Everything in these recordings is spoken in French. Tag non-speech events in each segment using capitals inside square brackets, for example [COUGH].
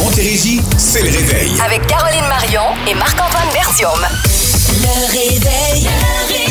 Montérégie, c'est le réveil. Avec Caroline Marion et Marc-Antoine Bertium. Le réveil. Le réveil.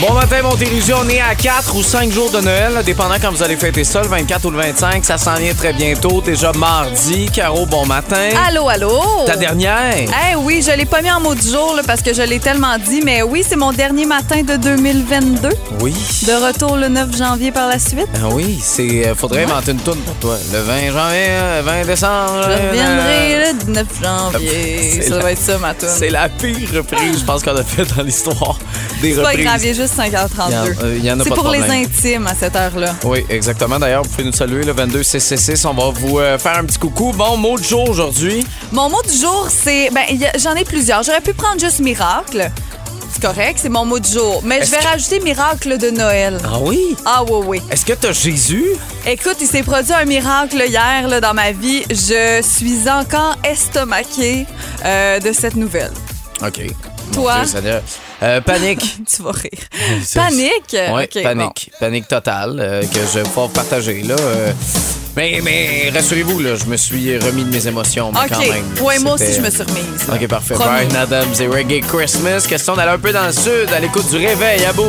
Bon matin, Montérégie. On est à 4 ou 5 jours de Noël, dépendant quand vous allez fêter ça, le 24 ou le 25. Ça s'en vient très bientôt. Déjà mardi. Caro, bon matin. Allô, allô? Ta dernière? Eh oui, je l'ai pas mis en mot du jour là, parce que je l'ai tellement dit, mais oui, c'est mon dernier matin de 2022. Oui. De retour le 9 janvier par la suite. Ah oui, c'est. euh, faudrait inventer une toune pour toi. Le 20 janvier, euh, 20 décembre. Je euh, reviendrai le 9 janvier. [LAUGHS] C'est Ça la- va être ça, ma toune. C'est la pire reprise, je pense, qu'on a fait dans l'histoire des C'est pas reprises. grave, il est juste 5h32. Il y en- euh, C'est pour les intimes à cette heure-là. Oui, exactement. D'ailleurs, vous pouvez nous saluer le 22 666. On va vous euh, faire un petit coucou. Bon mot du jour aujourd'hui. Mon mot du jour, c'est. Ben, j'en ai plusieurs. J'aurais pu prendre juste miracle. C'est correct, c'est mon mot du jour. Mais je vais que- rajouter miracle de Noël. Ah oui? Ah, oui, oui. Est-ce que t'as Jésus? Écoute, il s'est produit un miracle hier là, dans ma vie. Je suis encore estomaquée euh, de cette nouvelle. OK. Toi? Dieu. Euh, panique. [LAUGHS] Tu vas rire. Panique? Oui, Ok, panique. Panique totale euh, que je vais pouvoir partager. Là, euh, mais mais rassurez-vous, là, je me suis remis de mes émotions mais bon. quand OK. même. Ouais, moi aussi, je me suis remise. là. OK, parfait. Promis. Brian Adams et Reggae Christmas. Question d'aller un peu dans le sud, à l'écoute du réveil, à boum.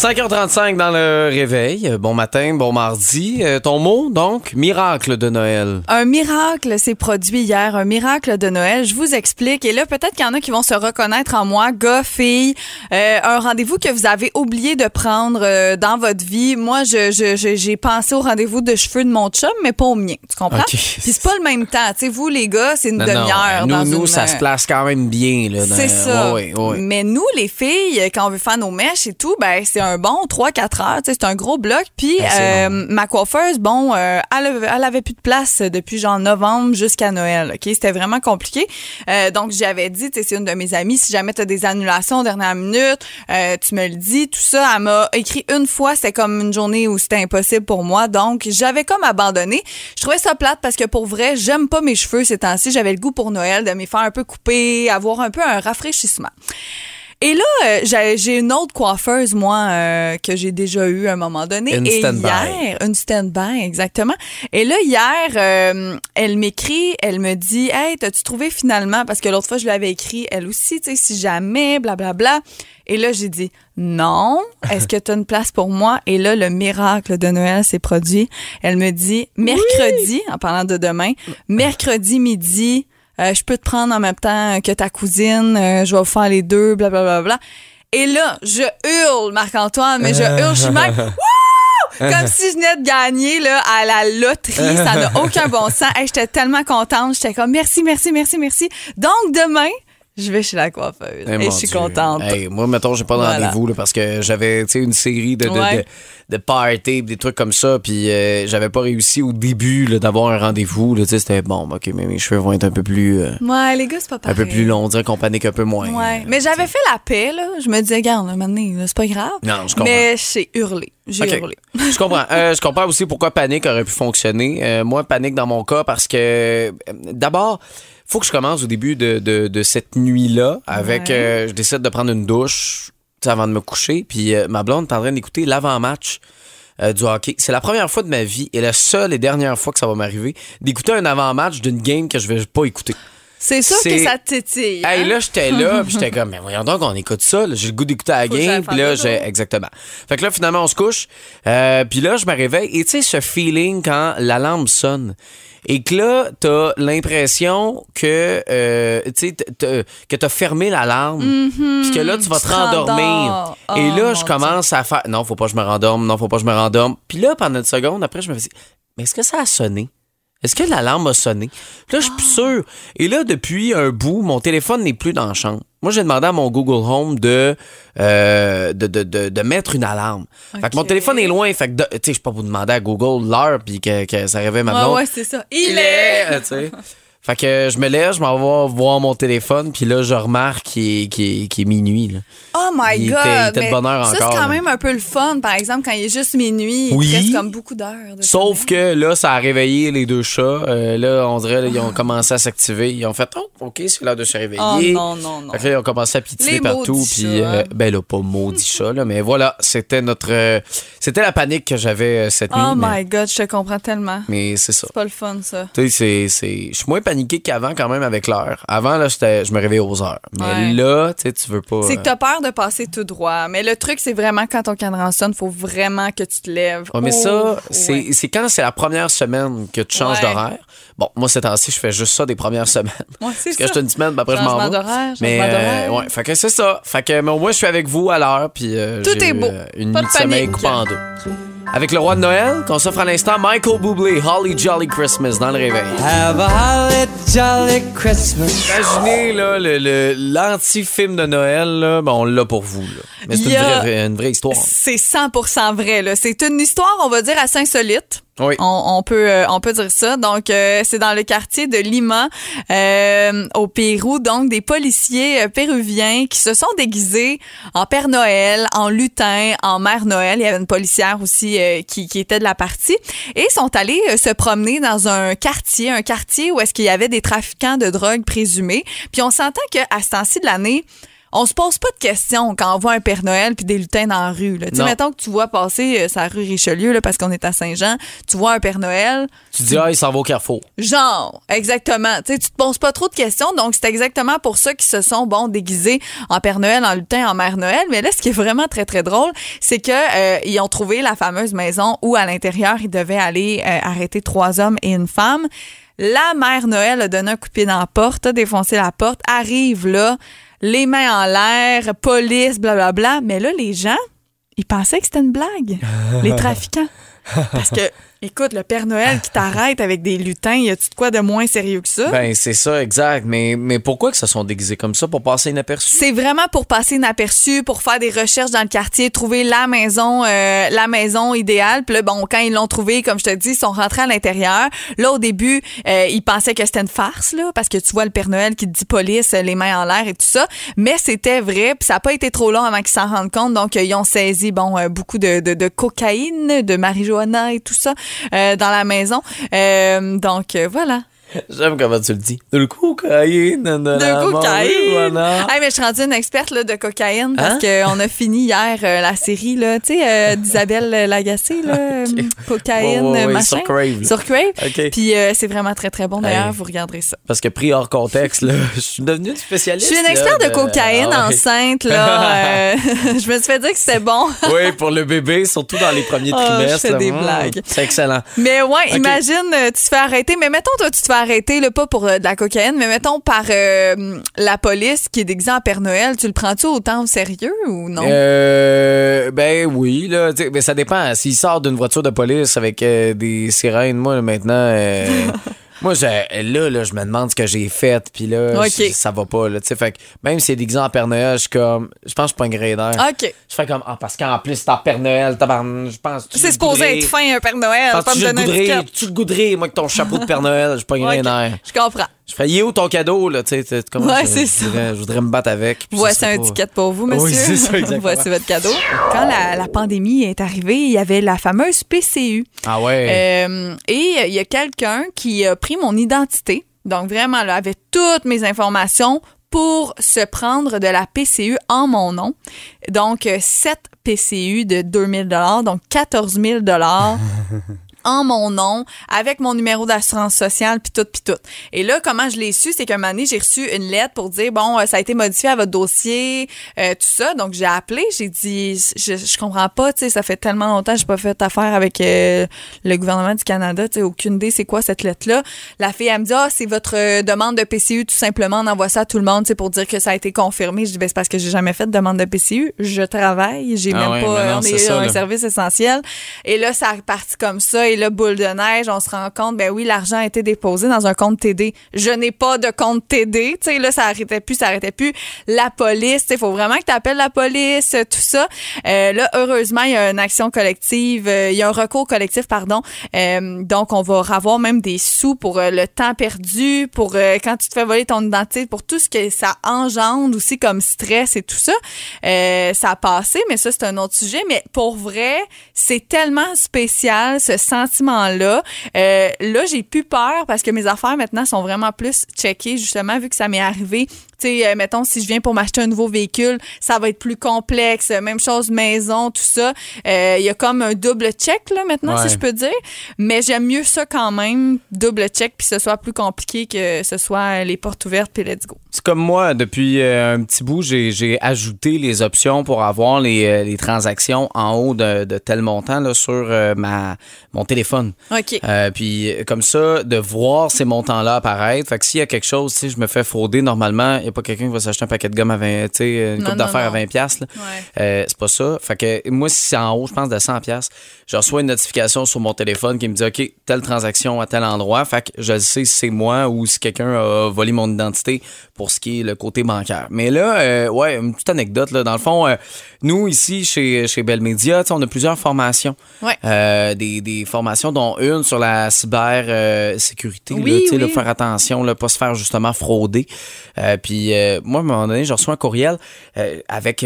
5h35 dans le réveil. Euh, Bon matin, bon mardi. Euh, ton mot, donc, miracle de Noël. Un miracle s'est produit hier, un miracle de Noël. Je vous explique. Et là, peut-être qu'il y en a qui vont se reconnaître en moi, gars, filles. Euh, un rendez-vous que vous avez oublié de prendre euh, dans votre vie. Moi, je, je- je- j'ai pensé au rendez-vous de cheveux de mon chum, mais pas au mien. Tu comprends? OK. Puis c'est pas le même temps. Tu sais, vous, les gars, c'est une Non, non, demi-heure. Nous, dans nous une- ça se place quand même bien. là, dans- C'est ça. Ouais, ouais, ouais. Mais nous, les filles, quand on veut faire nos mèches et tout, ben c'est un bon 3-4 heures. Tu sais, C'est un gros bloc. Puis c'est euh, ma coiffeuse, bon, euh, elle, avait- elle avait plus de place depuis genre novembre jusqu'à Noël. Ok, C'était vraiment compliqué. Euh, donc, j'avais dit, tu sais, c'est une de mes amies, si jamais tu as des annulations dernière minute, tu me le dis, tout ça. Elle m'a écrit une fois, c'était comme une journée où c'était impossible pour moi. Donc, j'avais comme abandonné. Je trouvais ça plate parce que pour vrai, j'aime pas mes cheveux ces temps-ci. J'avais le goût pour Noël de me faire un peu couper, avoir un peu un rafraîchissement. Et là, euh, j'ai j'ai une autre coiffeuse, moi, euh, que j'ai déjà eu à un moment donné. Une Et stand-by. hier, une stand-by, exactement. Et là, hier, euh, elle m'écrit, elle me dit, Hey, t'as-tu trouvé finalement, parce que l'autre fois, je lui avais écrit, elle aussi, tu sais, si jamais, blablabla. Et là, j'ai dit, non, est-ce que tu as une place pour moi? Et là, le miracle de Noël s'est produit. Elle me dit, mercredi, en parlant de demain, mercredi midi, euh, je peux te prendre en même temps que ta cousine, euh, je vais vous faire les deux, blablabla. Bla, bla. Et là, je hurle, Marc-Antoine, mais je hurle, je suis même! [LAUGHS] Comme si je venais de gagner là, à la loterie. Ça n'a [LAUGHS] aucun bon sens. Hey, J'étais tellement contente. J'étais comme merci, merci, merci, merci. Donc, demain, je vais chez la coiffeuse. Eh, et je suis Dieu. contente. Hey, moi, mettons, j'ai pas de Voilà. rendez-vous parce que j'avais une série de, de, Ouais. de, de parties, des trucs comme ça, puis euh, j'avais pas réussi au début d'avoir un rendez-vous. C'était bon, ok, mais mes cheveux vont être un peu plus, euh, Ouais, les gars, c'est pas un peu plus longs, on dirait qu'on panique un peu moins. Ouais. Mais j'avais fait la paix, là. Je me disais, regarde, là, maintenant, là, c'est pas grave. Non, je comprends. Mais j'ai hurlé. J'ai hurlé. [LAUGHS] Je comprends. Euh, je comprends aussi pourquoi panique aurait pu fonctionner. Euh, moi, panique dans mon cas parce que d'abord, faut que je commence au début de, de, de cette nuit-là avec. Ouais. euh, je décide de prendre une douche avant de me coucher. Puis euh, ma blonde est en train d'écouter l'avant-match. euh, du hockey. C'est la première fois de ma vie et la seule et dernière fois que ça va m'arriver d'écouter un avant-match d'une game que je vais pas écouter. C'est sûr C'est- que ça te titille. Hey, hein? là, j'étais là, [LAUGHS] puis j'étais comme, mais voyons donc, on écoute ça. J'ai le goût d'écouter la Faut game, puis là, j'ai. Exactement. Fait que là, finalement, on se couche. Euh, puis là, je me réveille. Et tu sais, ce feeling quand l'alarme sonne. Et que là, t'as l'impression que, euh, tu que t'as fermé l'alarme. Puis que là, tu vas Tu te rendormir. Et Oh, là, mon je commence à faire, non, faut pas que je me rendorme, non, faut pas que je me rendorme. Puis là, pendant une seconde, après, je me fais, mais est-ce que ça a sonné? Est-ce que l'alarme a sonné? Puis là, je suis plus sûr. Et là, depuis un bout, mon téléphone n'est plus dans la chambre. Moi, j'ai demandé à mon Google Home de, euh, de, de, de, de mettre une alarme. Fait que mon téléphone est loin. Fait que, tu sais, je peux pas vous demander à Google l'heure puis que, que ça réveille ma blonde. ouais, c'est ça. Il Il est. est, tu sais. [LAUGHS] Fait que je me lève, je m'en vais voir mon téléphone, puis là, je remarque qu'il est, qu'il est- qu'il est minuit. là. Oh my Il God! était- il était de bonne heure ça, encore, c'est quand là. même un peu le fun, par exemple, quand il est juste minuit, Oui. il te reste comme beaucoup d'heures. Sauf que là, ça a réveillé les deux chats. Euh, là, on dirait, là, ils ont commencé à s'activer. Ils ont fait, oh, OK, c'est l'heure de se Oh réveiller. non, non, non. Fait que là, ils ont commencé à Les partout. Puis, euh, ben là, pas maudit chat, là, mais voilà, c'était notre. euh, c'était la panique que j'avais euh, cette nuit. Oh mais, my God, je te comprends tellement. mais c'est ça. C'est pas le fun, ça. Tu sais, je suis moins paniqué qu'avant quand même avec l'heure. Avant, là, je me réveillais aux heures. Mais Ouais. là, tu sais, tu veux pas. C'est que euh, t'as peur de passer tout droit. Mais le truc, c'est vraiment quand ton cadran sonne, faut vraiment que tu te lèves. Ouais, mais Oh, ça, c'est, ouais. c'est quand c'est la première semaine que tu changes d'horaire. Bon, moi, ces temps-ci, je fais juste ça des premières [LAUGHS] semaines. Ouais, c'est Parce que ça. je une semaine, puis après, je m'en vais. Mais, euh, ouais, fait que c'est ça. Fait que, mais au moins, je suis avec vous à l'heure, puis euh, Tout j'ai est eu, beau. euh, une Pas nuit de de sommeil panique. coupée en deux. Avec le roi de Noël, qu'on s'offre à l'instant, Michael Bublé, Holly Jolly Christmas dans le réveil. Have a holly jolly Christmas. Imaginez là, le, le- l'anti-film de Noël, là, ben, on l'a pour vous. Là. Mais c'est Il une, y a- vraie, une vraie histoire. C'est 100% vrai. là. C'est une histoire, on va dire, assez insolite. Oui. On, on peut euh, on peut dire ça. Donc euh, c'est dans le quartier de Lima euh, au Pérou. Donc des policiers euh, péruviens qui se sont déguisés en Père Noël, en lutin, en Mère Noël. Il y avait une policière aussi euh, qui, qui était de la partie et sont allés euh, se promener dans un quartier, un quartier où est-ce qu'il y avait des trafiquants de drogue présumés. Puis on s'entend que à ce temps-ci de l'année on se pose pas de questions quand on voit un Père Noël puis des lutins dans la rue. Tu sais, mettons que tu vois passer euh, sa rue Richelieu là, parce qu'on est à Saint-Jean, tu vois un Père Noël, Tu dis, ah, il s'en va au carrefour. genre, exactement. Tu sais, tu te poses pas trop de questions, donc c'est exactement pour ça qu'ils se sont bon déguisés en Père Noël, en lutin, en Mère Noël. Mais là, ce qui est vraiment très très drôle, c'est que euh, ils ont trouvé la fameuse maison où à l'intérieur ils devaient aller euh, arrêter trois hommes et une femme. La mère Noël a donné un coup de pied dans la porte, a défoncé la porte, arrive là, les mains en l'air, police, blablabla. Mais là, les gens, ils pensaient que c'était une blague, [LAUGHS] les trafiquants. Parce que, écoute, le Père Noël qui t'arrête avec des lutins, y a-tu de quoi de moins sérieux que ça? Ben, c'est ça, exact. Mais, mais pourquoi que se sont déguisés comme ça? Pour passer inaperçu? c'est vraiment pour passer inaperçu, pour faire des recherches dans le quartier, trouver la maison, euh, la maison idéale. Puis là, bon, quand ils l'ont trouvé, comme je te dis, ils sont rentrés à l'intérieur. Là, au début, euh, ils pensaient que c'était une farce, là, parce que tu vois le Père Noël qui te dit police, euh, les mains en l'air et tout ça. Mais c'était vrai, puis ça n'a pas été trop long avant qu'ils s'en rendent compte. Donc, euh, ils ont saisi, bon, euh, beaucoup de, de, de cocaïne, de marijuana et tout ça dans la maison. Euh, donc, euh, voilà. J'aime comment tu le dis. De le cocaïne. De, De cocaïne. Hey, mais je suis rendue une experte là, de cocaïne parce Hein? qu'on a fini hier euh, la série là, tu sais, euh, d'Isabelle Lagacé, là, [LAUGHS] euh, cocaïne, ouais, machin. sur Crave. Sur Crave. Puis euh, c'est vraiment très, très bon. D'ailleurs, Hey. vous regarderez ça. Parce que pris hors contexte, là, [LAUGHS] je suis devenu une Je spécialiste. suis une là, experte de cocaïne Ah ouais. enceinte, là. [LAUGHS] je me suis fait dire que c'était bon. Oui, pour le bébé, surtout dans les premiers Oh, je trimestres. fais des Mmh, blagues. C'est excellent. Mais ouais, imagine, tu te fais arrêter. Mais mettons, toi, tu te fais arrêter, là, pas pour euh, de la cocaïne, mais mettons par euh, la police qui est déguisée en Père Noël. Tu le prends-tu autant au sérieux ou non? Euh, ben oui, là, ça dépend. S'il sort d'une voiture de police avec euh, des sirènes, moi, là, maintenant, [LAUGHS] moi, je- là, là, je me demande ce que j'ai fait, puis là, je- ça va pas, là, tu sais, fait que même si c'est déguisé en Père Noël, je suis comme, je pense que je suis pas un gré d'air. OK. Je fais comme, ah, parce qu'en plus, c'est en Père Noël, je pense. C'est supposé être fin, un Père Noël. Pas me donner tu le goudrais, moi, que ton chapeau de Père Noël, je suis pas un gré Ok, d'air. Je comprends. Je ferais, il est où ton cadeau, là, tu sais, comment Ouais, je, c'est ça. voudrais, je voudrais me battre avec. Voici un ticket pour vous, monsieur. Oui, c'est ça, [LAUGHS] exactement. Voici votre cadeau. Quand la, la pandémie est arrivée, il y avait la fameuse PCU. Ah ouais. Euh, et euh, il y a quelqu'un qui a pris mon identité, donc vraiment, là, avait toutes mes informations pour se prendre de la PCU en mon nom. Donc, euh, 7 PCU de 2000 donc 14 000 [LAUGHS] en mon nom, avec mon numéro d'assurance sociale, puis tout, puis tout. Et là, comment je l'ai su, c'est qu'un moment donné, j'ai reçu une lettre pour dire, bon, euh, ça a été modifié à votre dossier, euh, tout ça. Donc, j'ai appelé, j'ai dit, je, je comprends pas, tu sais, ça fait tellement longtemps que j'ai pas fait affaire avec euh, le gouvernement du Canada, tu sais, aucune idée c'est quoi cette lettre-là. La fille, elle me dit, ah, c'est votre euh, demande de PCU, tout simplement, on envoie ça à tout le monde, tu sais, pour dire que ça a été confirmé. Je dis, ben, c'est parce que j'ai jamais fait de demande de PCU. Je travaille, j'ai Ah même ouais, pas, non, on est ça, un là. service essentiel. Et là, ça a parti comme ça. Et Et là, boule de neige, on se rend compte, ben oui, l'argent a été déposé dans un compte TD. Je n'ai pas de compte TD. Tu sais, là, ça arrêtait plus, ça arrêtait plus. La police, il faut vraiment que tu appelles la police, tout ça. Euh, là, heureusement, il y a une action collective, euh, il y a un recours collectif, pardon. Euh, donc, on va avoir même des sous pour euh, le temps perdu, pour euh, quand tu te fais voler ton identité, pour tout ce que ça engendre aussi comme stress et tout ça. Euh, ça a passé, mais ça, c'est un autre sujet. Mais pour vrai, c'est tellement spécial, ce sentiment-là. Euh, là, j'ai plus peur parce que mes affaires maintenant sont vraiment plus checkées, justement, vu que ça m'est arrivé. Tu sais, euh, mettons, si je viens pour m'acheter un nouveau véhicule, ça va être plus complexe. Même chose, maison, tout ça. Euh, Il y a comme un double check, là, maintenant, Ouais. si je peux dire. Mais j'aime mieux ça quand même, double check, puis que ce soit plus compliqué que ce soit les portes ouvertes, puis let's go. C'est comme moi, depuis euh, un petit bout, j'ai j'ai ajouté les options pour avoir les, euh, les transactions en haut de, de tel montant là, sur euh, ma, mon téléphone. OK. Euh, puis euh, comme ça, de voir ces montants-là apparaître. Fait que s'il y a quelque chose, sais, je me fais frauder normalement, n'y a pas quelqu'un qui va s'acheter un paquet de gomme à 20, tu sais, une coupe d'affaires à non. 20 pièces. Ouais. Euh, c'est pas ça. Fait que moi, si c'est en haut, je pense de 100 pièces, je reçois une notification sur mon téléphone qui me dit OK, telle transaction à tel endroit. Fait que je sais si c'est moi ou si quelqu'un a volé mon identité pour ce qui est le côté bancaire. Mais là, euh, ouais, une petite anecdote là. Dans le fond, euh, nous ici chez chez Bell Media, on a plusieurs formations. Ouais. Euh, des, des formations dont une sur la cyber sécurité, là, Oui, tu sais, là, oui. faire attention, là, pas se faire justement frauder. Puis moi, à un moment donné, je reçois un courriel avec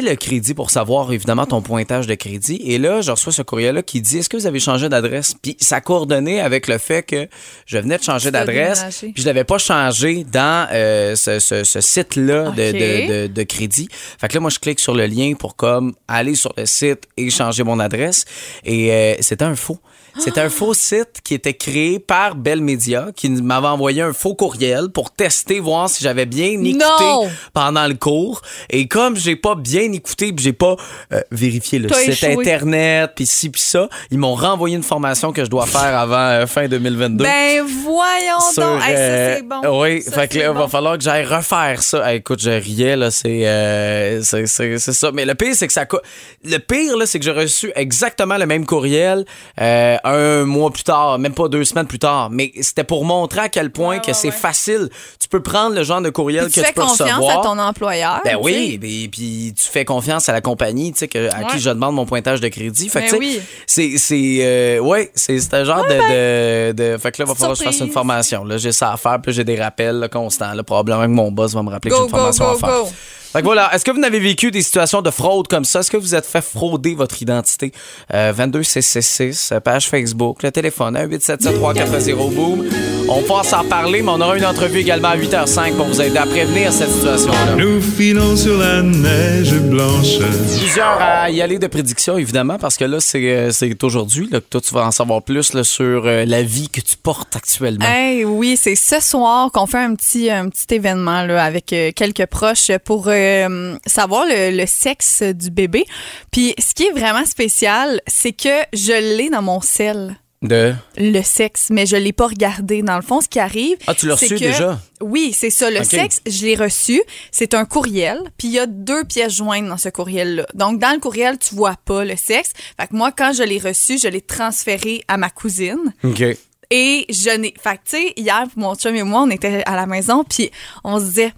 sais, le crédit pour savoir évidemment ton pointage de crédit. Et là, je reçois ce courriel-là qui dit Est-ce que vous avez changé d'adresse? Puis ça coordonnait avec le fait que je venais de changer d'adresse, puis je l'avais pas changé dans euh, ce, ce- ce site-là de, de- de crédit. Fait que là, moi, je clique sur le lien pour comme aller sur le site et changer mon adresse. Et euh, c'était un faux. C'était un faux site qui était créé par Bell Media, qui m'avait envoyé un faux courriel pour tester, voir si j'avais bien écouté Non! pendant le cours. Et comme j'ai pas bien écouté, puis j'ai pas euh, vérifié le T'as site échoué. internet, puis ci puis ça, ils m'ont renvoyé une formation que je dois faire avant euh, fin 2022. Ben voyons Sur, donc. Hey, ça, euh, c'est bon. Oui, Ça, fait que là, il va falloir que j'aille refaire ça. Hey, écoute, je riais, là, c'est, euh, c'est, c'est, c'est ça. Mais le pire, c'est que ça. co- Le pire, là, c'est que j'ai reçu exactement le même courriel euh, un mois plus tard, même pas deux semaines plus tard. Mais c'était pour montrer à quel point Ouais, que ouais, c'est ouais. facile. Tu peux prendre le genre de courriel Puis que tu fais tu peux confiance recevoir. à ton employeur. Ben oui, sais. puis, tu fais confiance à la compagnie, tu sais, que, à qui je demande mon pointage de crédit. Fait que, Ben oui. c'est, c'est, euh, ouais, c'est, un genre de, de, de- fait que là, il va falloir que je fasse une formation. Là, j'ai ça à faire, puis j'ai des rappels là, constants. Là, probablement que mon boss va me rappeler que j'ai une go, formation go, à faire. Voilà, est-ce que vous n'avez vécu des situations de fraude comme ça? Est-ce que vous êtes fait frauder votre identité? Euh, 22666, euh, page Facebook, le téléphone, 1-877-340-BOOM. On passe en parler, mais on aura une entrevue également à 8h05 pour vous aider à prévenir cette situation-là. Nous filons sur la neige blanche. Plusieurs à y aller de prédictions, évidemment, parce que là, c'est euh, c'est aujourd'hui là, que toi, tu vas en savoir plus là, sur euh, la vie que tu portes actuellement. Hey, oui, c'est ce soir qu'on fait un petit, un petit événement là, avec euh, quelques proches pour euh, savoir le, le sexe du bébé. Puis ce qui est vraiment spécial, c'est que je l'ai dans mon sel. De... Le sexe, mais je l'ai pas regardé. Dans le fond, ce qui arrive. Ah, tu l'as reçu que- déjà? Oui, c'est ça. Le sexe, je l'ai reçu. C'est un courriel, puis il y a deux pièces jointes dans ce courriel-là. Donc, dans le courriel, tu vois pas le sexe. Fait que moi, quand je l'ai reçu, je l'ai transféré à ma cousine. OK. Et je n'ai. Fait que, tu sais, hier, mon chum et moi, on était à la maison, puis on se disait.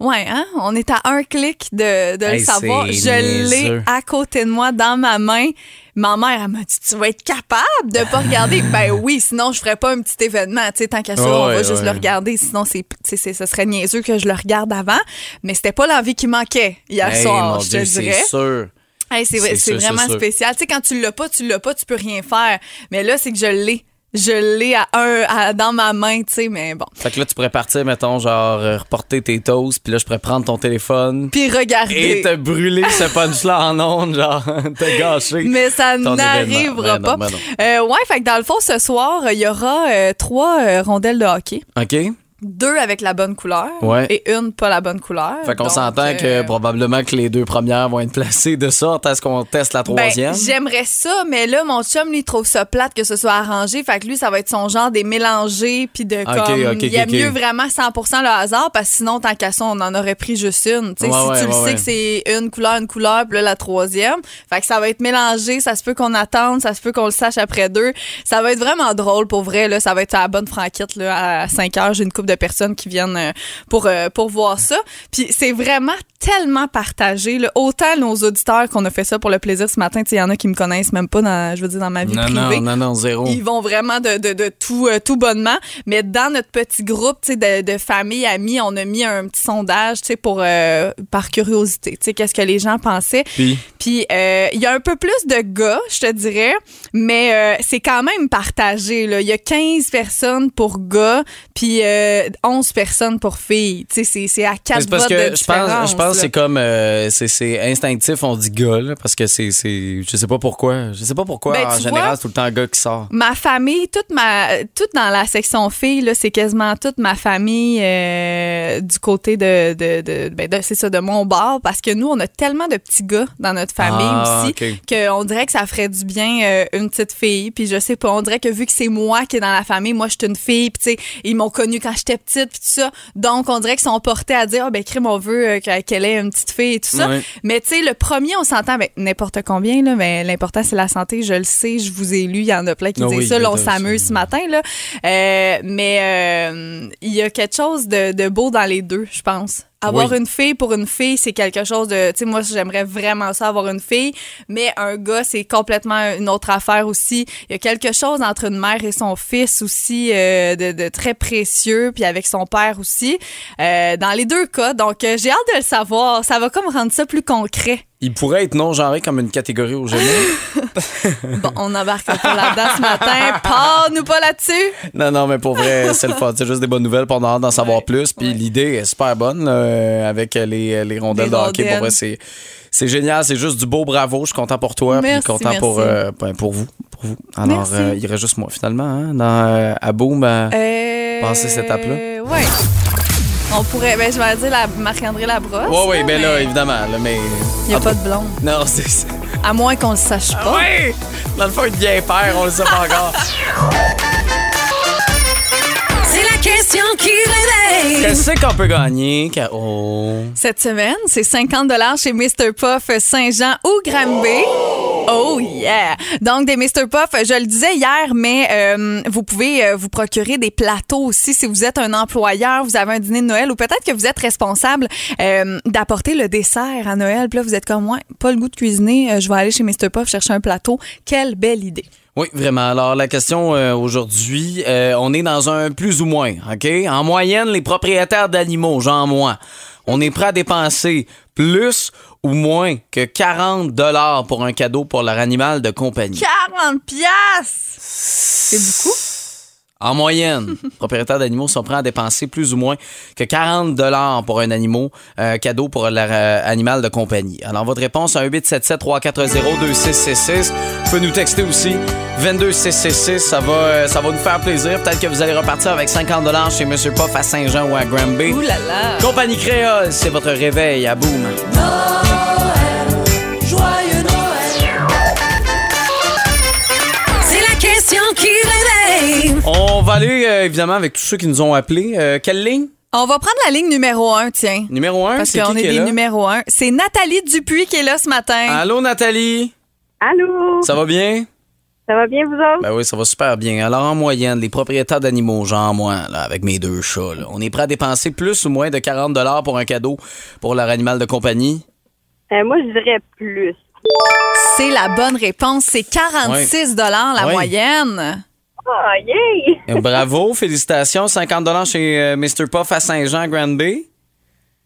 Ouais, hein? On est à un clic de, de Hey, le savoir. Je l'ai à côté de moi, dans ma main. Ma mère, elle m'a dit Tu vas être capable de pas regarder [LAUGHS] Ben oui, sinon, je ferais pas un petit événement. Tu sais, tant qu'à ça, on Ouais, va juste ouais. le regarder. Sinon, c'est, ce serait niaiseux que je le regarde avant. Mais c'était pas l'envie qui manquait hier Hey, soir, je Dieu, te dirais. c'est sûr. Hey, c'est, vraiment sûr. spécial. Tu sais, quand tu l'as pas, tu l'as pas, tu peux rien faire. Mais là, c'est que je l'ai. Je l'ai à un, à- dans ma main, tu sais, mais bon. Fait que là, tu pourrais partir, mettons, genre, euh, reporter tes toasts, puis là, je pourrais prendre ton téléphone Puis regarder. et te brûler ce punch-là en ondes, genre, [LAUGHS] te gâcher. Mais ça n'arrivera. Ben pas. non, ben Euh, ouais, fait que dans le fond, ce soir, il y aura euh, trois euh, rondelles de hockey. OK? Deux avec la bonne couleur Ouais. et une pas la bonne couleur. Fait qu'on s'entend euh, que probablement que les deux premières vont être placées de sorte à ce qu'on teste la Ben, troisième. j'aimerais ça, mais là, mon chum, lui, il trouve ça plate que ce soit arrangé. Fait que lui, ça va être son genre des mélangés, puis de Ok, comme. il aime ok, mieux vraiment 100% le hasard, parce que sinon, tant qu'à ça, on en aurait pris juste une. Tu sais, Ouais, si ouais, tu le sais que c'est une couleur, une couleur, puis là, la troisième. Fait que ça va être mélangé, ça se peut qu'on attende, ça se peut qu'on le sache après deux. Ça va être vraiment drôle pour vrai, là. Ça va être à la bonne franquette, là. À 5 heures, j'ai une de personnes qui viennent euh, pour, euh, pour voir ça. Puis c'est vraiment tellement partagé, là. Autant nos auditeurs qu'on a fait ça pour le plaisir ce matin, il y en a qui me connaissent même pas dans, je veux dire, dans ma vie non, privée. non, non, non, zéro. Ils vont vraiment de, de, de tout, euh, tout bonnement. Mais dans notre petit groupe tu sais, de, de famille, amis, on a mis un petit sondage tu sais, pour, euh, par curiosité. Tu sais, Qu'est-ce que les gens pensaient. Puis, Puis euh, il y a un peu plus de gars, je te dirais, mais euh, c'est quand même partagé. là. Il y a 15 personnes pour gars, puis euh, 11 personnes pour filles. Tu sais, C'est c'est à 4 c'est parce votes de je pense, différence, je pense que c'est comme euh, c'est- instinctif, on dit gars, là, parce que c'est, c'est. Je sais pas pourquoi. Je sais pas pourquoi. Ben, en général, c'est tout le temps un gars qui sort. Ma famille, toute ma, toute dans la section filles, là, c'est quasiment toute ma famille euh, du côté de, de, de, ben, de- c'est ça, de mon bar, parce que nous, on a tellement de petits gars dans notre famille Ah, aussi qu'on dirait que ça ferait du bien euh, une petite fille. Puis je sais pas, on dirait que vu que c'est moi qui est dans la famille, moi, je suis une fille, puis tu sais, ils m'ont connue quand j'étais petite, puis tout ça. Donc, on dirait qu'ils sont portés à dire, ah, ben, crime, on veut euh, qu'elle une petite fille et tout ça. Ouais. Mais tu sais, le premier, on s'entend avec n'importe combien, là, mais l'important, c'est la santé. Je le sais, je vous ai lu, il y en a plein qui Ah disent oui, ça. Là, on s'amuse ce matin, là. Euh, mais euh, il y a quelque chose de, de beau dans les deux, je pense. Avoir Oui. une fille pour une fille, c'est quelque chose de. Tu sais, moi, j'aimerais vraiment ça, avoir une fille, mais un gars, c'est complètement une autre affaire aussi. Il y a quelque chose entre une mère et son fils aussi euh, de, de très précieux, puis avec son père aussi. Euh, dans les deux cas. Donc, euh, j'ai hâte de le savoir. Ça va comme rendre ça plus concret. Il pourrait être non-genré comme une catégorie au génie. [LAUGHS] Bon, on n'embarque pas là-dedans ce matin. Parle-nous pas là-dessus. non, non, mais pour vrai, c'est le fun. C'est juste des bonnes nouvelles pour en savoir Ouais, plus. Puis ouais. l'idée est super bonne euh, avec les, les rondelles Les de hockey. Pour vrai, c'est. C'est génial, c'est juste du beau bravo. Je suis content pour toi, puis Merci, content pour, euh, ben, pour vous. Pour vous. Alors, euh, il reste juste moi finalement, hein, dans, euh, à Boom. Euh, Passer cette étape-là? Oui. On pourrait, ben, je vais dire la Marc-André Labrosse. Ouais, oui, ben là, évidemment, là, mais. Il n'y a pas de blonde. Non, [LAUGHS] c'est ça. À moins qu'on le sache pas. Oui! Dans le fond, il bien père, on le sait pas encore. [LAUGHS] Question qui réveille. Qu'est-ce qu'on peut gagner, Caro? Cette semaine, c'est 50 chez Mr. Puff Saint-Jean ou Granby. Oh yeah! Donc des Mr. Puff, je le disais hier, mais euh, vous pouvez euh, vous procurer des plateaux aussi si vous êtes un employeur, vous avez un dîner de Noël ou peut-être que vous êtes responsable euh, d'apporter le dessert à Noël. Puis là, vous êtes comme moi, pas le goût de cuisiner, je vais aller chez Mr. Puff chercher un plateau. Quelle belle idée! Oui, vraiment. Alors, la question euh, aujourd'hui, euh, on est dans un plus ou moins, OK? En moyenne, les propriétaires d'animaux, genre moi, on est prêt à dépenser plus ou moins que 40 dollars pour un cadeau pour leur animal de compagnie. 40 piastres! C'est beaucoup? En moyenne, les propriétaires d'animaux sont prêts à dépenser plus ou moins que 40 dollars pour un animal, euh, cadeau pour leur euh, animal de compagnie. Alors, votre réponse à 1877 340 2666. Vous pouvez nous texter aussi 22666. Ça va, euh, ça va nous faire plaisir. Peut-être que vous allez repartir avec 50 dollars chez Monsieur Puff à Saint-Jean ou à Granby. Ouh là là! Compagnie Créole, c'est votre réveil à boum. On va aller euh, évidemment avec tous ceux qui nous ont appelés. Euh, quelle ligne? On va prendre la ligne numéro 1, tiens. Numéro 1, Parce c'est qu'on qui est qui est des là? numéros 1. C'est Nathalie Dupuis qui est là ce matin. Allô, Nathalie? Allô? Ça va bien? Ça va bien, vous autres? Ben oui, ça va super bien. Alors, en moyenne, les propriétaires d'animaux, genre moi, là, avec mes deux chats, là, on est prêt à dépenser plus ou moins de 40 pour un cadeau pour leur animal de compagnie? Euh, moi, je dirais plus. C'est la bonne réponse. C'est 46 dollars la moyenne. Ah, yay! Euh, [LAUGHS] Bravo, félicitations. 50 chez euh, Mr. Puff à Saint-Jean, Grand Bay.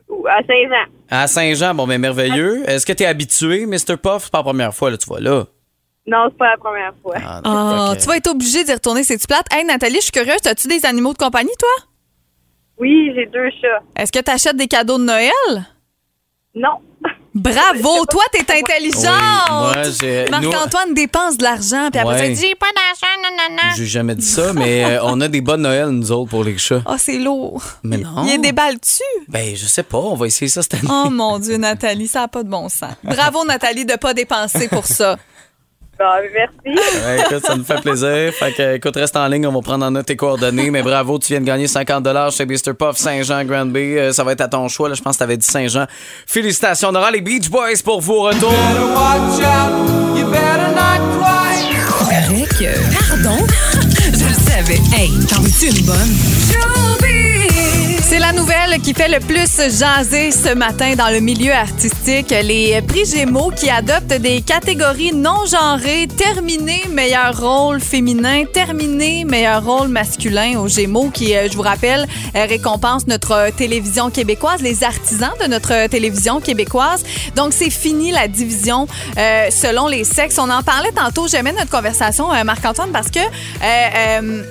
Ou À 16 ans. À Saint-Jean, bon, ben merveilleux. Est-ce que tu es habitué, Mr. Puff? C'est pas la première fois, là, tu vois, là. Non, c'est pas la première fois. Ah, ok. Tu vas être obligé d'y retourner, c'est-tu plate? Hey, Nathalie, je suis curieuse. As-tu des animaux de compagnie, toi? Oui, j'ai deux chats. Est-ce que tu achètes des cadeaux de Noël? Non. Bravo! Toi, t'es intelligente! Oui, Marc-Antoine dépense de l'argent, puis après Ouais. ça, il dit J'ai pas d'argent, nanana. J'ai jamais dit ça, mais euh, [LAUGHS] on a des bonnes Noël, nous autres, pour les chats. Oh, c'est lourd. Mais non. Il y a des balles dessus? Ben, je sais pas, on va essayer ça cette année. Oh mon Dieu, Nathalie, ça n'a pas de bon sens. Bravo, Nathalie, de pas dépenser pour ça. [LAUGHS] Bon, merci. Ouais, écoute, ça nous fait plaisir. Fait que, écoute, reste en ligne, on va prendre en note tes coordonnées. Mais bravo, tu viens de gagner 50 chez Mr. Puff Saint-Jean Grand Bay. Euh, ça va être à ton choix. Là, je pense que tu avais dit Saint-Jean. Félicitations. On aura les Beach Boys pour vos retours. Watch out, you better not cry. Correct. Pardon? [LAUGHS] Je le savais. Hey, t'en veux-tu une bonne? Qui fait le plus jaser ce matin dans le milieu artistique. Les prix Gémeaux qui adoptent des catégories non genrées. Terminé meilleur rôle féminin, terminé meilleur rôle masculin aux Gémeaux qui, euh, je vous rappelle, euh, récompense notre télévision québécoise, les artisans de notre télévision québécoise. Donc, c'est fini la division euh, selon les sexes. On en parlait tantôt. J'aimais notre conversation, Marc-Antoine, parce que euh,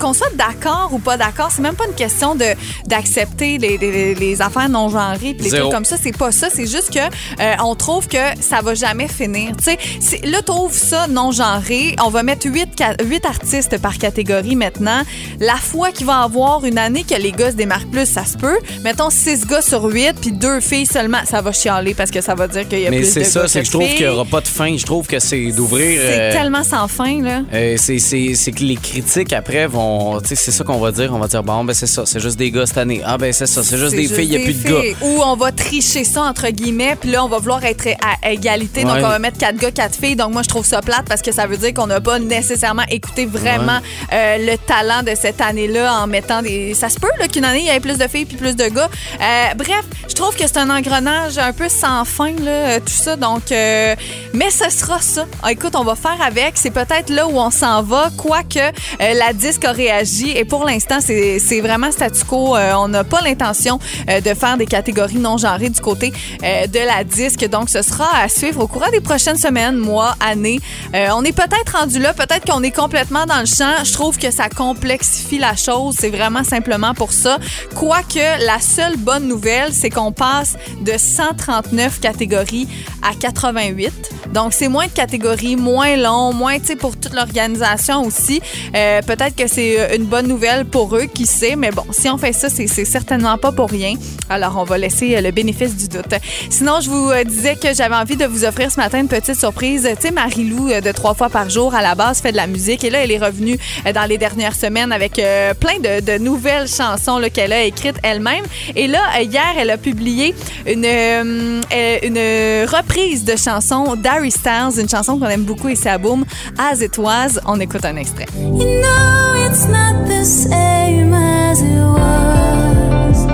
qu'on soit d'accord ou pas d'accord, c'est même pas une question de d'accepter les, les- les affaires non genrées puis les Zéro. trucs comme ça. C'est pas ça. C'est juste que euh, on trouve que ça va jamais finir. Tu sais, c'est- là trouve ça non genré. On va mettre huit ca- huit artistes par catégorie maintenant. La fois qu'il va avoir une année que les gars se démarquent plus, ça se peut. Mettons six gars sur huit puis deux filles seulement, ça va chialer parce que ça va dire qu'il y a Mais plus c'est de ça, gars c'est que je trouve qu'il n'y aura pas de fin. Je trouve que c'est d'ouvrir. C'est euh, tellement sans fin là. euh, c'est, c'est, c'est que les critiques après vont. C'est ça qu'on va dire. On va dire, bon, ben c'est ça, c'est juste des gars cette année. Ah, ben c'est ça, c'est juste des filles, il n'y a plus de gars. filles. Ou on va tricher ça, entre guillemets, puis là, on va vouloir être à égalité. Donc, on va mettre quatre gars, quatre filles. Donc, moi, je trouve ça plate parce que ça veut dire qu'on n'a pas nécessairement écouté vraiment euh, le talent de cette année-là en mettant des. Ça se peut, là, qu'une année, il y ait plus de filles puis plus de gars. Euh, bref, je trouve que c'est un engrenage un peu sans fin, là, euh, tout ça. Donc, euh, mais ce sera ça. Ah, écoute, on va faire avec. C'est peut-être là où on s'en va, quoique la disque a Et pour l'instant, c'est vraiment statu quo. Euh, on n'a pas l'intention euh, de faire des catégories non genrées du côté euh, de la disque. Donc, ce sera à suivre au courant des prochaines semaines, mois, années. On est peut-être rendu là, peut-être qu'on est complètement dans le champ. Je trouve que ça complexifie la chose. C'est vraiment simplement pour ça. Quoique, la seule bonne nouvelle, c'est qu'on passe de 139 catégories à 88. Donc, c'est moins de catégories, moins long, moins, tu sais, pour toute l'organisation aussi. Peut-être que c'est une bonne nouvelle pour eux, qui sait, mais bon, si on fait ça, c'est certainement pas pour rien. Alors, on va laisser euh, le bénéfice du doute. Sinon, je vous euh, disais que j'avais envie de vous offrir ce matin une petite surprise. Tu sais, Marie-Lou, euh, de trois fois par jour, à la base, fait de la musique. Et là, elle est revenue euh, dans les dernières semaines avec euh, plein de, nouvelles chansons qu'elle a écrites elle-même. Et là, euh, hier, elle a publié une, euh, euh, une reprise de chanson d'Harry Styles, une chanson qu'on aime beaucoup et ça boom, As It Was. On écoute un extrait. You know it's not the same as it was,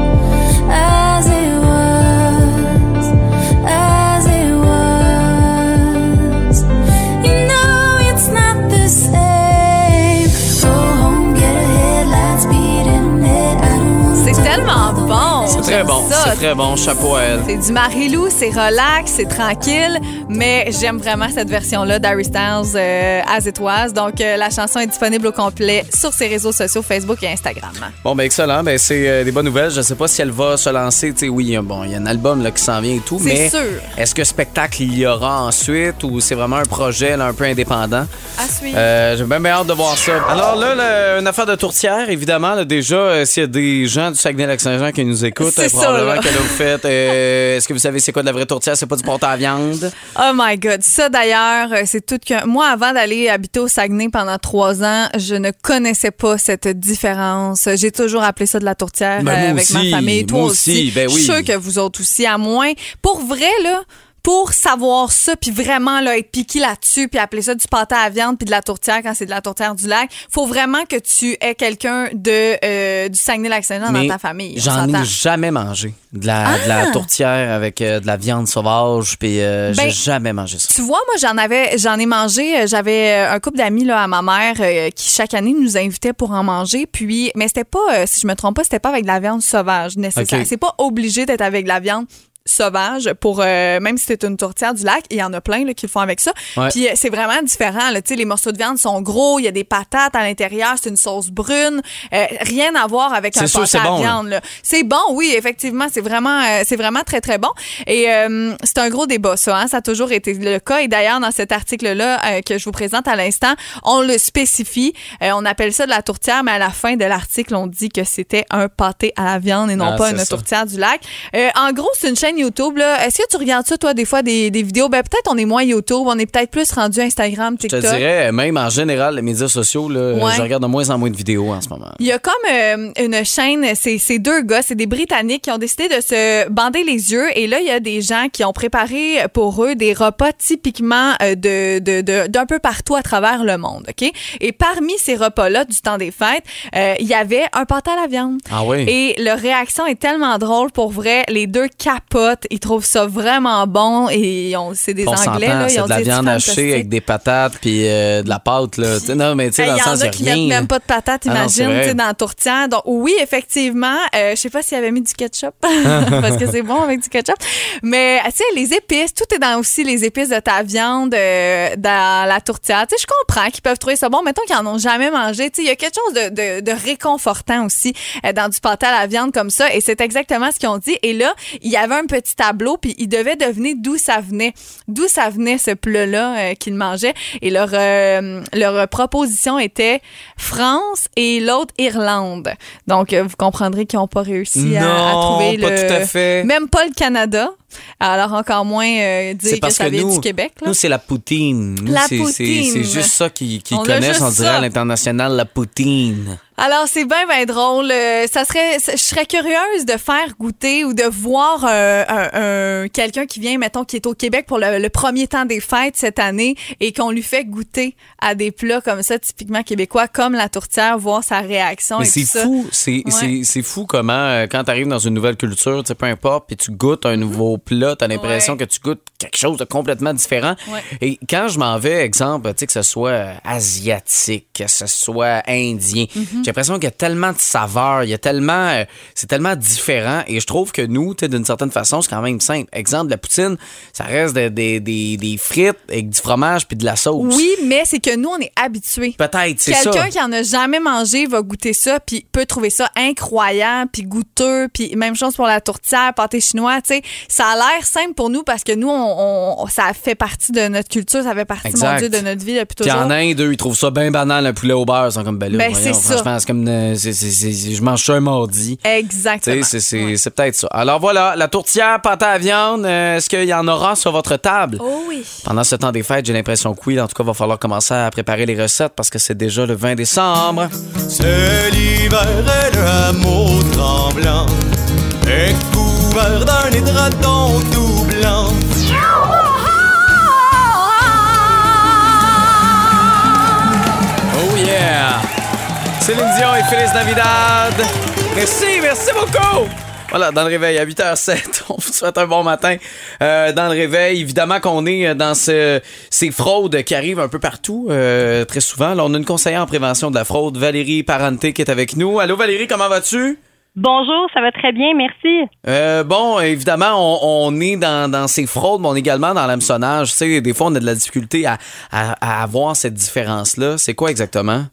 as it was, as it was. You know it's not the same. Go home, get a headlights beating it. I don't wanna C'est très bon, c'est très bon. Chapeau à elle. C'est du Marie-Lou, c'est relax, c'est tranquille, mais j'aime vraiment cette version-là d'Harry Styles, euh, As It Was. Donc, euh, la chanson est disponible au complet sur ses réseaux sociaux, Facebook et Instagram. Bon, ben excellent. Ben, c'est euh, des bonnes nouvelles. Je sais pas si elle va se lancer. Tu sais, oui, il y a- bon, il y a un album là, qui s'en vient et tout, C'est mais sûr. est-ce que spectacle il y aura ensuite ou c'est vraiment un projet là, un peu indépendant? À suivre. Euh, J'ai bien, bien hâte de voir ça. Alors là, là, une affaire de tourtière, évidemment. là, déjà, euh, s'il y a des gens du Saguenay-Lac-Saint-Jean qui nous écoutent, C'est ça, probablement là. que là, vous faites. euh, Est-ce que vous savez c'est quoi de la vraie tourtière? C'est pas du porte à viande? Oh my God. Ça, d'ailleurs, euh, c'est tout que. Moi, avant d'aller habiter au Saguenay pendant trois ans, je ne connaissais pas cette différence. J'ai toujours appelé ça de la tourtière Ben, euh, avec aussi, ma famille. Toi moi aussi. aussi, ben Je oui. suis sûre que vous autres aussi. À moins. Pour vrai, là. Pour savoir ça, puis vraiment là, être piqué là-dessus, puis appeler ça du pâté à viande, puis de la tourtière quand c'est de la tourtière du lac, faut vraiment que tu aies quelqu'un de euh, du Saguenay-Lac-Saint-Jean dans ta famille. J'en ai jamais mangé. De la, de la tourtière avec euh, de la viande sauvage, puis euh, Ben, j'ai jamais mangé ça. Tu vois, moi, j'en avais, j'en ai mangé. euh, J'avais un couple d'amis là à ma mère qui chaque année nous invitait pour en manger. Puis, mais c'était pas, si je me trompe pas, c'était pas avec de la viande sauvage nécessaire. C'est pas obligé d'être avec de la viande sauvage pour euh, même si c'est une tourtière du lac, il y en a plein là, qui le font avec ça. Ouais. Puis euh, c'est vraiment différent. Là. Tu sais, Les morceaux de viande sont gros, il y a des patates à l'intérieur, c'est une sauce brune. Euh, rien à voir avec un sûr, pâté c'est à bon, là. viande. là. C'est bon, oui, effectivement, c'est vraiment, euh, c'est vraiment très très bon. Et euh, c'est un gros débat, ça. hein. Ça a toujours été le cas. Et d'ailleurs, dans cet article-là euh, que je vous présente à l'instant, on le spécifie. On appelle ça de la tourtière, mais à la fin de l'article, on dit que c'était un pâté à la viande et non Ah, pas une ça. tourtière du lac. En gros, c'est une chaîne YouTube. là. Est-ce que tu regardes ça, toi, des fois, des, des vidéos? Ben, peut-être on est moins YouTube, on est peut-être plus rendu Instagram, Je TikTok. te dirais, même en général, les médias sociaux, là, Ouais. je regarde de moins en moins de vidéos en ce moment. Il y a comme euh, une chaîne, c'est deux gars, c'est des Britanniques qui ont décidé de se bander les yeux et là il y a des gens qui ont préparé pour eux des repas typiquement euh, de- d'un peu partout à travers le monde, ok? Et parmi ces repas-là du temps des fêtes, euh, il y avait un pâté à la viande. Ah oui? Et leur réaction est tellement drôle pour vrai. Les deux capotent. Ils trouvent ça vraiment bon. Et c'est des On Anglais. Là, ils c'est ont de la viande hachée avec des patates puis euh, de la pâte. Là. Non, mais tu sais, Hey, dans Il le y en sens, a il qui y a mettent rien. même pas de patates, Ah non, imagine, sais, dans la tourtière. Donc, oui, effectivement, euh, je sais pas s'il avait mis du ketchup, [LAUGHS] parce que c'est bon avec du ketchup. Mais, tu sais, les épices, tout est dans aussi les épices de ta viande euh, dans la tourtière. Tu sais, je comprends qu'ils peuvent trouver ça bon. Mettons qu'ils en ont jamais mangé. Tu sais, il y a quelque chose de, de, de réconfortant aussi euh, dans du pâté à la viande comme ça. Et c'est exactement ce qu'ils ont dit. Et là, il y avait un petit tableau, puis ils devaient deviner d'où ça venait. D'où ça venait ce plat-là euh, qu'ils mangeaient. Et leur, euh, leur proposition était France et l'autre Irlande. Donc, euh, vous comprendrez qu'ils n'ont pas réussi à, trouver pas le... tout à fait. Même pas le Canada. Alors, encore moins euh, dire C'est que parce ça que vient nous, du Québec. là. nous c'est la poutine. Nous, La poutine. C'est juste ça qu'ils connaissent, on dirait ça. à l'international, la poutine. Alors, c'est bien, bien drôle. Euh, Ça serait, je serais curieuse de faire goûter ou de voir euh, un, un- quelqu'un qui vient, mettons, qui est au Québec pour le, le premier temps des fêtes cette année et qu'on lui fait goûter à des plats comme ça, typiquement québécois, comme la tourtière, voir sa réaction Mais et c'est tout ça. fou, c'est Ouais. c'est- c'est fou comment, euh, quand tu arrives dans une nouvelle culture, peu importe, puis tu goûtes un nouveau plat, tu as l'impression. Ouais. que tu goûtes quelque chose de complètement différent. Ouais. Et quand je m'en vais, exemple, tu sais, que ce soit asiatique, que ce soit indien, Mm-hmm. j'ai l'impression qu'il y a tellement de saveurs, il y a tellement, euh, c'est tellement différent. Et je trouve que nous, tu sais, d'une certaine façon, c'est quand même simple. Exemple, la poutine, ça reste des, des, des, des frites avec du fromage puis de la sauce. Oui, mais c'est que nous, on est habitués. Peut-être, c'est ça. Quelqu'un qui en a jamais mangé va goûter ça puis peut trouver ça incroyable puis goûteux puis même chose pour la tourtière, pâté chinois, tu sais, ça a l'air simple pour nous parce que nous on, on- ça fait partie de notre culture, ça fait partie Exact. mon Dieu de notre vie depuis Puis toujours. en Inde, eux, ils trouvent ça bien banal, le poulet au beurre. Ils sont comme, ben là, Ben, voyons, c'est ça. franchement, c'est comme, euh, c'est- c'est- c'est- je mange ça un mardi. Tu Exactement. sais, c'est- c'est c'est peut-être ça. Alors voilà, la tourtière, pâte à viande, euh, est-ce qu'il y en aura sur votre table? Oh oui. Pendant ce temps des fêtes, j'ai l'impression que oui. En tout cas, il va falloir commencer à préparer les recettes parce que c'est déjà le 20 décembre. C'est l'hiver et le hameau tremblant d'un édraton tout blanc. Oh yeah! Céline Dion et Félix Navidad. Merci, merci beaucoup! Voilà, dans le réveil à 8h07, [LAUGHS] on vous souhaite un bon matin. Euh, dans le réveil, évidemment qu'on est dans ce- ces fraudes qui arrivent un peu partout, euh, très souvent. Là, on a une conseillère en prévention de la fraude, Valérie Parenté, qui est avec nous. Allô Valérie, comment vas-tu? Bonjour, ça va très bien, merci. Euh, bon, évidemment, on, on est dans, dans ces fraudes, mais on est également dans l'hameçonnage. Tu sais, des fois, on a de la difficulté à, à, à avoir cette différence-là. C'est quoi exactement?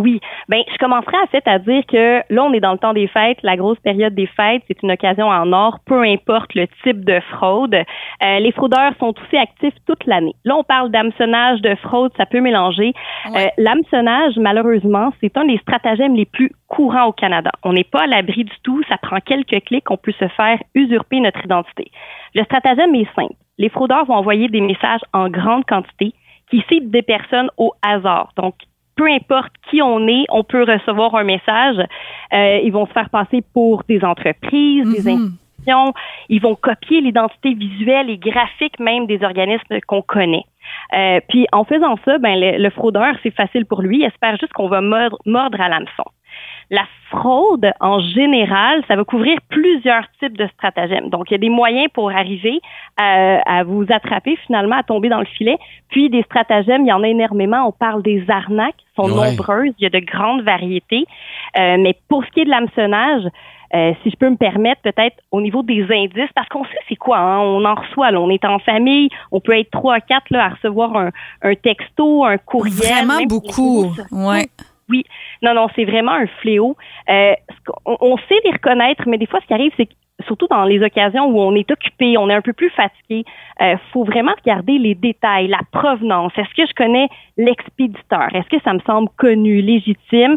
Oui, ben je commencerai en fait à dire que là on est dans le temps des fêtes, la grosse période des fêtes, c'est une occasion en or, peu importe le type de fraude. Euh, les fraudeurs sont aussi actifs toute l'année. Là on parle d'hameçonnage, de fraude, ça peut mélanger. Ouais. Euh, L'hameçonnage, malheureusement, c'est un des stratagèmes les plus courants au Canada. On n'est pas à l'abri du tout, ça prend quelques clics, on peut se faire usurper notre identité. Le stratagème est simple. Les fraudeurs vont envoyer des messages en grande quantité qui ciblent des personnes au hasard. Donc peu importe qui on est, on peut recevoir un message. Euh, ils vont se faire passer pour des entreprises, des institutions. Ils vont copier l'identité visuelle et graphique même des organismes qu'on connaît. Euh, puis en faisant ça, ben le, le fraudeur, c'est facile pour lui. Il espère juste qu'on va mordre, mordre à l'hameçon. La fraude, en général, ça va couvrir plusieurs types de stratagèmes. Donc, il y a des moyens pour arriver à, à vous attraper finalement, à tomber dans le filet. Puis, des stratagèmes, il y en a énormément. On parle des arnaques, sont Ouais. nombreuses. Il y a de grandes variétés. Euh, mais pour ce qui est de l'hameçonnage, Euh, si je peux me permettre, peut-être au niveau des indices, parce qu'on sait c'est quoi, hein, on en reçoit, là, on est en famille, on peut être trois à quatre là, à recevoir un, un texto, un courriel. Vraiment beaucoup. sociaux. Oui, non, non, c'est vraiment un fléau. Euh, on, sait les reconnaître, mais des fois, ce qui arrive, c'est que surtout dans les occasions où on est occupé, on est un peu plus fatigué, euh, faut vraiment regarder les détails, la provenance. Est-ce que je connais l'expéditeur? Est-ce que ça me semble connu, légitime?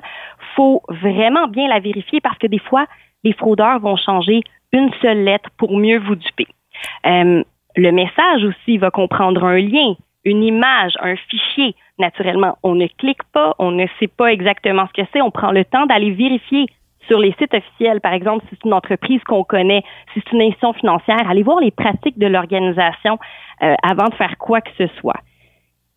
Faut vraiment bien la vérifier parce que des fois, les fraudeurs vont changer une seule lettre pour mieux vous duper. Euh, le message aussi va comprendre un lien, une image, un fichier. Naturellement, on ne clique pas, on ne sait pas exactement ce que c'est, on prend le temps d'aller vérifier sur les sites officiels, par exemple, si c'est une entreprise qu'on connaît, si c'est une institution financière, aller voir les pratiques de l'organisation euh, avant de faire quoi que ce soit.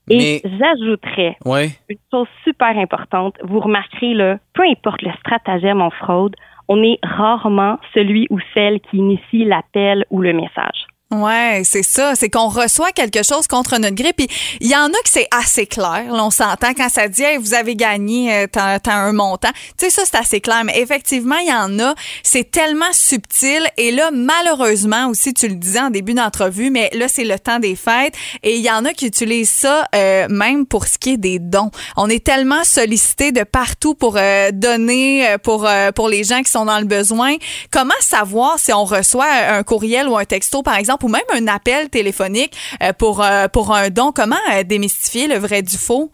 Et j'ajouterais Ouais. une chose super importante, vous remarquerez là, peu importe le stratagème en fraude, on est rarement celui ou celle qui initie l'appel ou le message. Ouais, c'est ça. C'est qu'on reçoit quelque chose contre notre gré. Puis il y en a que c'est assez clair. Là, on s'entend quand ça dit hey, vous avez gagné euh, tant, un montant. Tu sais, ça, c'est assez clair. Mais effectivement, il y en a. C'est tellement subtil. Et là, malheureusement aussi, tu le disais en début d'entrevue, mais là, c'est le temps des fêtes. Et il y en a qui utilisent ça euh, même pour ce qui est des dons. On est tellement sollicité de partout pour euh, donner euh, pour, euh, pour les gens qui sont dans le besoin. Comment savoir si on reçoit un courriel ou un texto, par exemple, ou même un appel téléphonique euh, pour, euh, pour un don? Comment euh, démystifier le vrai du faux?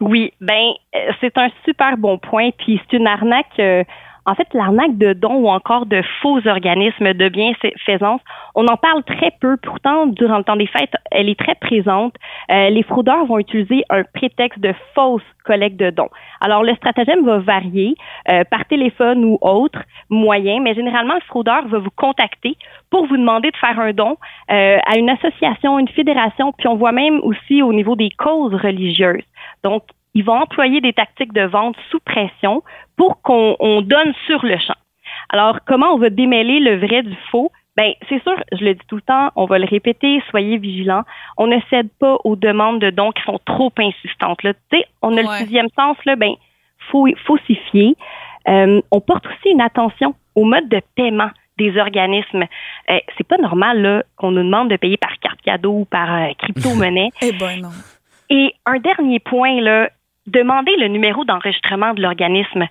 Oui, ben c'est un super bon point. Puis c'est une arnaque. En fait, l'arnaque de dons ou encore de faux organismes de bienfaisance, on en parle très peu. Pourtant, durant le temps des fêtes, elle est très présente. Euh, les fraudeurs vont utiliser un prétexte de fausse collecte de dons. Alors, le stratagème va varier euh, par téléphone ou autre moyen, mais généralement, le fraudeur va vous contacter pour vous demander de faire un don euh, à une association, une fédération, puis on voit même aussi au niveau des causes religieuses. Donc, ils vont employer des tactiques de vente sous pression pour qu'on on donne sur le champ. Alors, comment on va démêler le vrai du faux? Ben, c'est sûr, je le dis tout le temps, on va le répéter, soyez vigilants. On ne cède pas aux demandes de dons qui sont trop insistantes. Là. Tu sais, on a Ouais. le sixième sens, là, ben, faut, faut s'y fier. Euh, on porte aussi une attention au mode de paiement des organismes. Euh, c'est pas normal là, qu'on nous demande de payer par carte cadeau ou par euh, [LAUGHS] crypto-monnaie. Eh ben non. Et un dernier point, là, demandez le numéro d'enregistrement de l'organisme.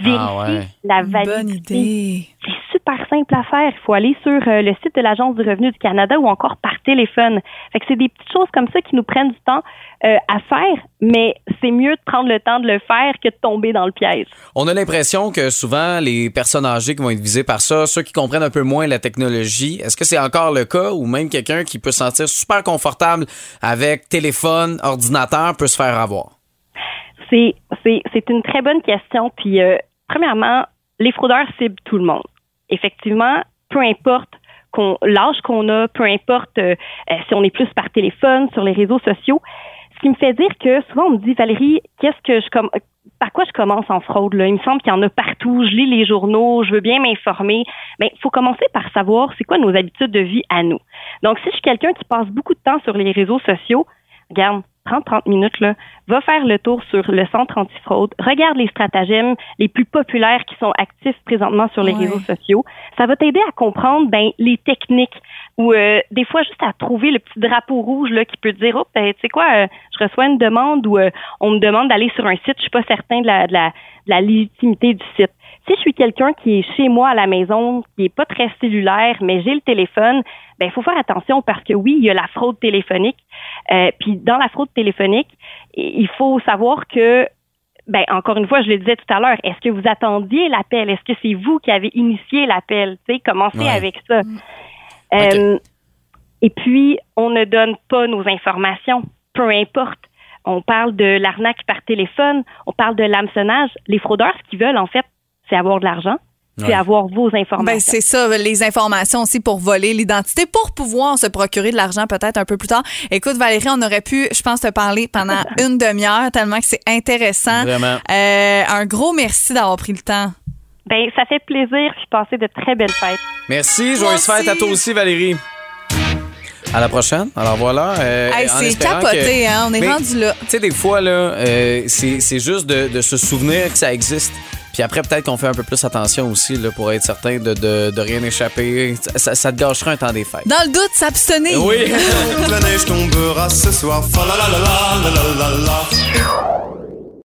Vérifiez Ah ouais. la Bonne validité. idée. C'est super simple à faire. Il faut aller sur euh, le site de l'Agence du revenu du Canada ou encore par téléphone. Fait que c'est des petites choses comme ça qui nous prennent du temps euh, à faire, mais c'est mieux de prendre le temps de le faire que de tomber dans le piège. On a l'impression que souvent, les personnes âgées qui vont être visées par ça, ceux qui comprennent un peu moins la technologie, est-ce que c'est encore le cas ou même quelqu'un qui peut se sentir super confortable avec téléphone, ordinateur peut se faire avoir? C'est une très bonne question. Puis euh, premièrement, les fraudeurs ciblent tout le monde. Effectivement, peu importe qu'on l'âge qu'on a, peu importe euh, euh, si on est plus par téléphone, sur les réseaux sociaux. Ce qui me fait dire que souvent on me dit Valérie, qu'est-ce que je par quoi je commence en fraude là? Il me semble qu'il y en a partout. Je lis les journaux, je veux bien m'informer. Mais il faut commencer par savoir c'est quoi nos habitudes de vie à nous. Donc si je suis quelqu'un qui passe beaucoup de temps sur les réseaux sociaux, regarde, 30-30 minutes, là, va faire le tour sur le centre antifraude, regarde les stratagèmes les plus populaires qui sont actifs présentement sur les Ouais. réseaux sociaux. Ça va t'aider à comprendre ben, les techniques ou euh, des fois juste à trouver le petit drapeau rouge là, qui peut te dire, oh, ben, tu sais quoi, euh, je reçois une demande ou euh, on me demande d'aller sur un site, je suis pas certain de la, de la, de la légitimité du site. Si je suis quelqu'un qui est chez moi à la maison, qui est pas très cellulaire, mais j'ai le téléphone, ben il faut faire attention parce que oui, il y a la fraude téléphonique. Euh, puis dans la fraude téléphonique, il faut savoir que ben encore une fois, je le disais tout à l'heure, est-ce que vous attendiez l'appel? Est-ce que c'est vous qui avez initié l'appel? Tu sais, commencez Ouais. avec ça. Euh, Et puis, on ne donne pas nos informations, peu importe. On parle de l'arnaque par téléphone, on parle de l'hameçonnage. Les fraudeurs, ce qu'ils veulent, en fait, c'est avoir de l'argent, c'est Ouais. avoir vos informations. Ben, c'est ça, les informations aussi pour voler l'identité, pour pouvoir se procurer de l'argent peut-être un peu plus tard. Écoute, Valérie, on aurait pu, je pense, te parler pendant une demi-heure, tellement que c'est intéressant. Vraiment. Euh, un gros merci d'avoir pris le temps. Ben, ça fait plaisir, puis passez de très belles fêtes. Merci, joyeuse Moi fête à toi aussi, Valérie. À la prochaine. Alors voilà. euh, Hey, c'est capoté, que- hein? On est Mais, rendu là. Tu sais, des fois, là, euh, c'est c'est juste de, de se souvenir que ça existe. Puis après, peut-être qu'on fait un peu plus attention aussi là, pour être certain de, de, de rien échapper. Ça, ça te gâchera un temps des fêtes. Dans le doute, s'abstenir. Oui. [LAUGHS] La neige tombera ce soir.